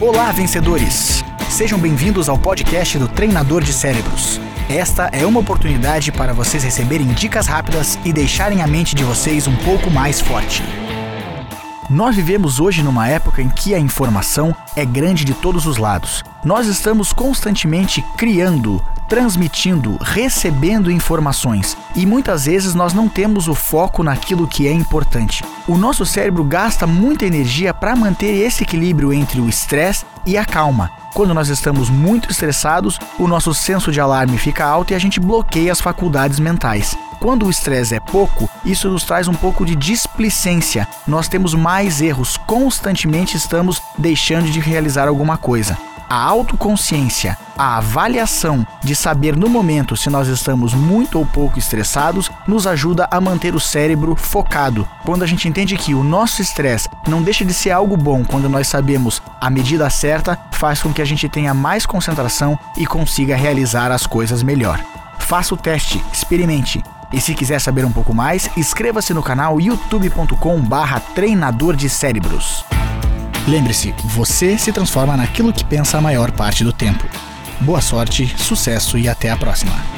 Olá, vencedores! Sejam bem-vindos ao podcast do Treinador de Cérebros. Esta é uma oportunidade para vocês receberem dicas rápidas e deixarem a mente de vocês um pouco mais forte. Nós vivemos hoje numa época em que a informação é grande de todos os lados. Nós estamos constantemente criando, transmitindo, recebendo informações e muitas vezes nós não temos o foco naquilo que é importante. O nosso cérebro gasta muita energia para manter esse equilíbrio entre o estresse e a calma. Quando nós estamos muito estressados, o nosso senso de alarme fica alto e a gente bloqueia as faculdades mentais. Quando o estresse é pouco, isso nos traz um pouco de displicência. Nós temos mais erros, constantemente estamos deixando de realizar alguma coisa a autoconsciência, a avaliação de saber no momento se nós estamos muito ou pouco estressados, nos ajuda a manter o cérebro focado. Quando a gente entende que o nosso estresse não deixa de ser algo bom quando nós sabemos a medida certa, faz com que a gente tenha mais concentração e consiga realizar as coisas melhor. Faça o teste, experimente. E se quiser saber um pouco mais, inscreva-se no canal youtube.com/barra treinador de cérebros. Lembre-se, você se transforma naquilo que pensa a maior parte do tempo. Boa sorte, sucesso e até a próxima!